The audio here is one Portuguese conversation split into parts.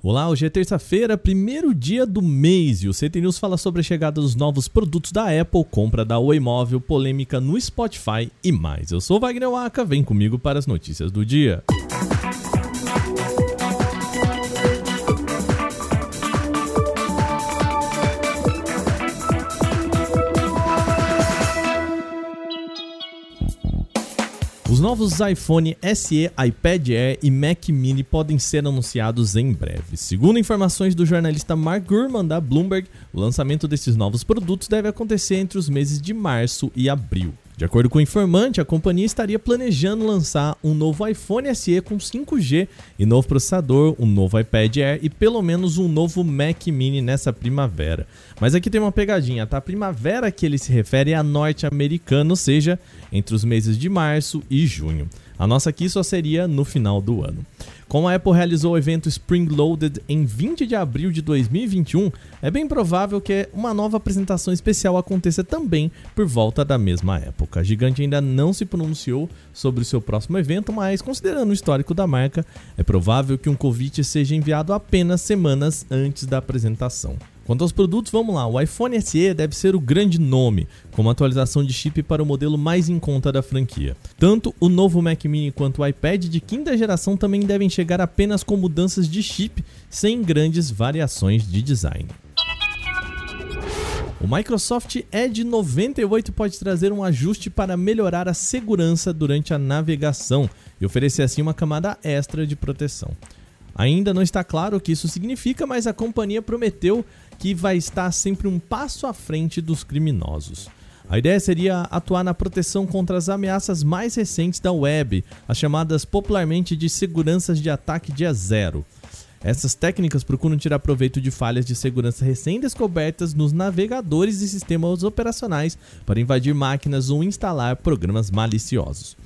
Olá, hoje é terça-feira, primeiro dia do mês e o CT News fala sobre a chegada dos novos produtos da Apple, compra da Oi Móvel, polêmica no Spotify e mais. Eu sou Wagner Waka, vem comigo para as notícias do dia. Os novos iPhone SE, iPad Air e Mac Mini podem ser anunciados em breve. Segundo informações do jornalista Mark Gurman da Bloomberg, o lançamento desses novos produtos deve acontecer entre os meses de março e abril. De acordo com o informante, a companhia estaria planejando lançar um novo iPhone SE com 5G e novo processador, um novo iPad Air e pelo menos um novo Mac Mini nessa primavera. Mas aqui tem uma pegadinha, tá? A primavera que ele se refere é a norte-americana, ou seja, entre os meses de março e junho. A nossa aqui só seria no final do ano. Como a Apple realizou o evento Spring Loaded em 20 de abril de 2021, é bem provável que uma nova apresentação especial aconteça também por volta da mesma época. A gigante ainda não se pronunciou sobre o seu próximo evento, mas considerando o histórico da marca, é provável que um convite seja enviado apenas semanas antes da apresentação. Quanto aos produtos, vamos lá. O iPhone SE deve ser o grande nome, com uma atualização de chip para o modelo mais em conta da franquia. Tanto o novo Mac Mini quanto o iPad de quinta geração também devem chegar apenas com mudanças de chip, sem grandes variações de design. O Microsoft Edge 98 pode trazer um ajuste para melhorar a segurança durante a navegação e oferecer assim uma camada extra de proteção. Ainda não está claro o que isso significa, mas a companhia prometeu que vai estar sempre um passo à frente dos criminosos. A ideia seria atuar na proteção contra as ameaças mais recentes da web, as chamadas popularmente de seguranças de ataque dia zero. Essas técnicas procuram tirar proveito de falhas de segurança recém-descobertas nos navegadores e sistemas operacionais para invadir máquinas ou instalar programas maliciosos.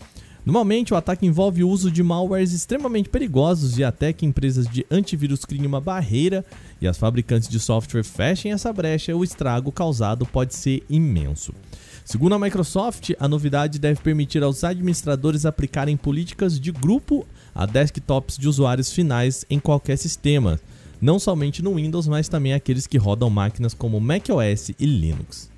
Normalmente, o ataque envolve o uso de malwares extremamente perigosos e até que empresas de antivírus criem uma barreira e as fabricantes de software fechem essa brecha, o estrago causado pode ser imenso. Segundo a Microsoft, a novidade deve permitir aos administradores aplicarem políticas de grupo a desktops de usuários finais em qualquer sistema, não somente no Windows, mas também aqueles que rodam máquinas como macOS e Linux.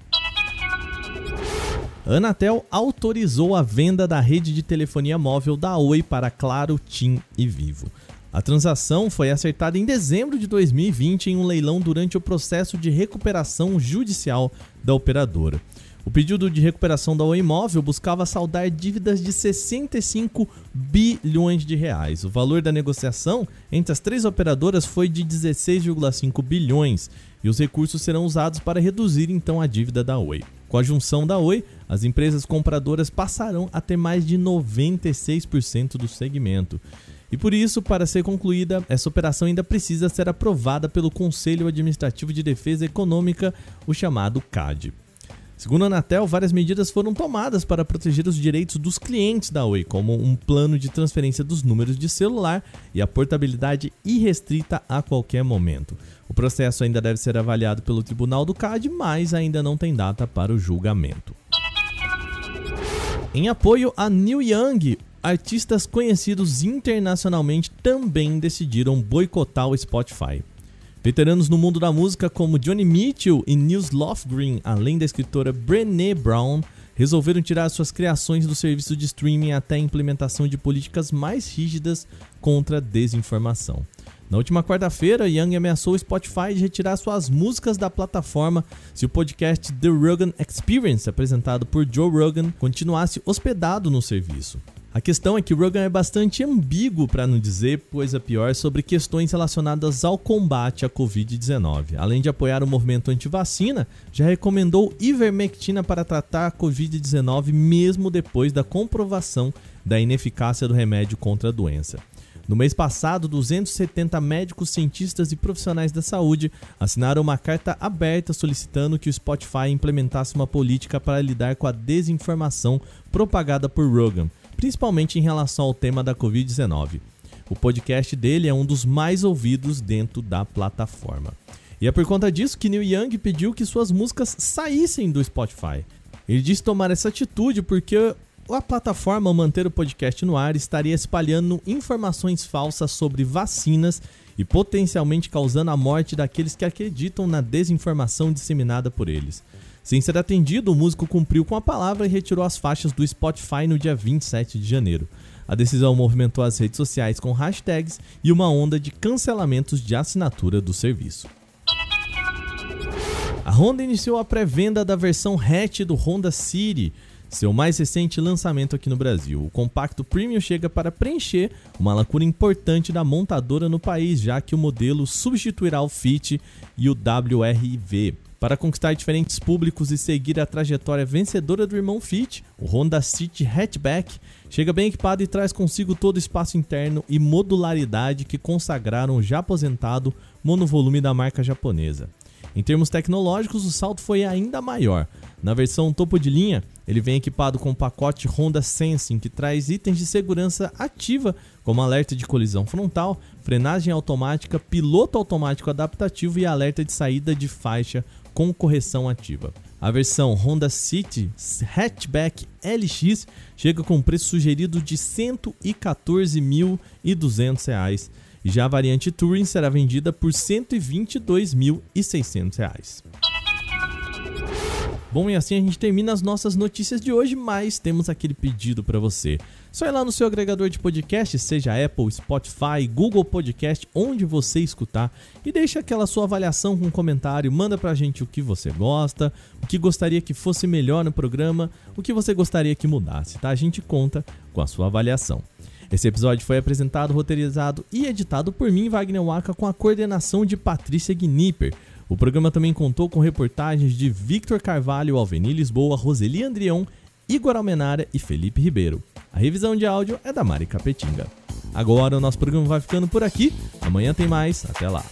Anatel autorizou a venda da rede de telefonia móvel da Oi para Claro, TIM e Vivo. A transação foi acertada em dezembro de 2020 em um leilão durante o processo de recuperação judicial da operadora. O pedido de recuperação da Oi Móvel buscava saldar dívidas de 65 bilhões de reais. O valor da negociação entre as três operadoras foi de 16,5 bilhões e os recursos serão usados para reduzir então a dívida da Oi. Com a junção da Oi, as empresas compradoras passarão a ter mais de 96% do segmento. E por isso, para ser concluída, essa operação ainda precisa ser aprovada pelo Conselho Administrativo de Defesa Econômica, o chamado CAD. Segundo a Anatel, várias medidas foram tomadas para proteger os direitos dos clientes da Oi, como um plano de transferência dos números de celular e a portabilidade irrestrita a qualquer momento. O processo ainda deve ser avaliado pelo Tribunal do CAD, mas ainda não tem data para o julgamento. Em apoio a Neil Young, artistas conhecidos internacionalmente também decidiram boicotar o Spotify. Veteranos no mundo da música como Johnny Mitchell e Nils Lofgren, além da escritora Brené Brown, resolveram tirar suas criações do serviço de streaming até a implementação de políticas mais rígidas contra a desinformação. Na última quarta-feira, Young ameaçou o Spotify de retirar suas músicas da plataforma se o podcast The Rogan Experience, apresentado por Joe Rogan, continuasse hospedado no serviço. A questão é que Rogan é bastante ambíguo, para não dizer coisa pior, sobre questões relacionadas ao combate à Covid-19. Além de apoiar o movimento anti-vacina, já recomendou ivermectina para tratar a Covid-19 mesmo depois da comprovação da ineficácia do remédio contra a doença. No mês passado, 270 médicos, cientistas e profissionais da saúde assinaram uma carta aberta solicitando que o Spotify implementasse uma política para lidar com a desinformação propagada por Rogan, principalmente em relação ao tema da Covid-19. O podcast dele é um dos mais ouvidos dentro da plataforma. E é por conta disso que Neil Young pediu que suas músicas saíssem do Spotify. Ele disse tomar essa atitude porque a plataforma manter o podcast no ar estaria espalhando informações falsas sobre vacinas e potencialmente causando a morte daqueles que acreditam na desinformação disseminada por eles. Sem ser atendido, o músico cumpriu com a palavra e retirou as faixas do Spotify no dia 27 de janeiro. A decisão movimentou as redes sociais com hashtags e uma onda de cancelamentos de assinatura do serviço. A Honda iniciou a pré-venda da versão hatch do Honda City, seu mais recente lançamento aqui no Brasil. O compacto premium chega para preencher uma lacuna importante da montadora no país, já que o modelo substituirá o Fit e o WRV. Para conquistar diferentes públicos e seguir a trajetória vencedora do irmão Fit, o Honda City Hatchback chega bem equipado e traz consigo todo o espaço interno e modularidade que consagraram o já aposentado monovolume da marca japonesa. Em termos tecnológicos, o salto foi ainda maior. Na versão topo de linha, ele vem equipado com o pacote Honda Sensing, que traz itens de segurança ativa, como alerta de colisão frontal, frenagem automática, piloto automático adaptativo e alerta de saída de faixa com correção ativa. A versão Honda City Hatchback LX chega com preço sugerido de R$ 114.200 e já a variante Touring será vendida por R$ 122.600. Bom, e assim a gente termina as nossas notícias de hoje, mas temos aquele pedido para você. Só ir lá no seu agregador de podcast, seja Apple, Spotify, Google Podcast, onde você escutar, e deixa aquela sua avaliação com um comentário, manda pra gente o que você gosta, o que gostaria que fosse melhor no programa, o que você gostaria que mudasse, tá? A gente conta com a sua avaliação. Esse episódio foi apresentado, roteirizado e editado por mim, Wagner Waka, com a coordenação de Patrícia Gnipper. O programa também contou com reportagens de Victor Carvalho, Alveni Lisboa, Roseli Andrião, Igor Almenara e Felipe Ribeiro. A revisão de áudio é da Mari Capetinga. Agora o nosso programa vai ficando por aqui. Amanhã tem mais. Até lá.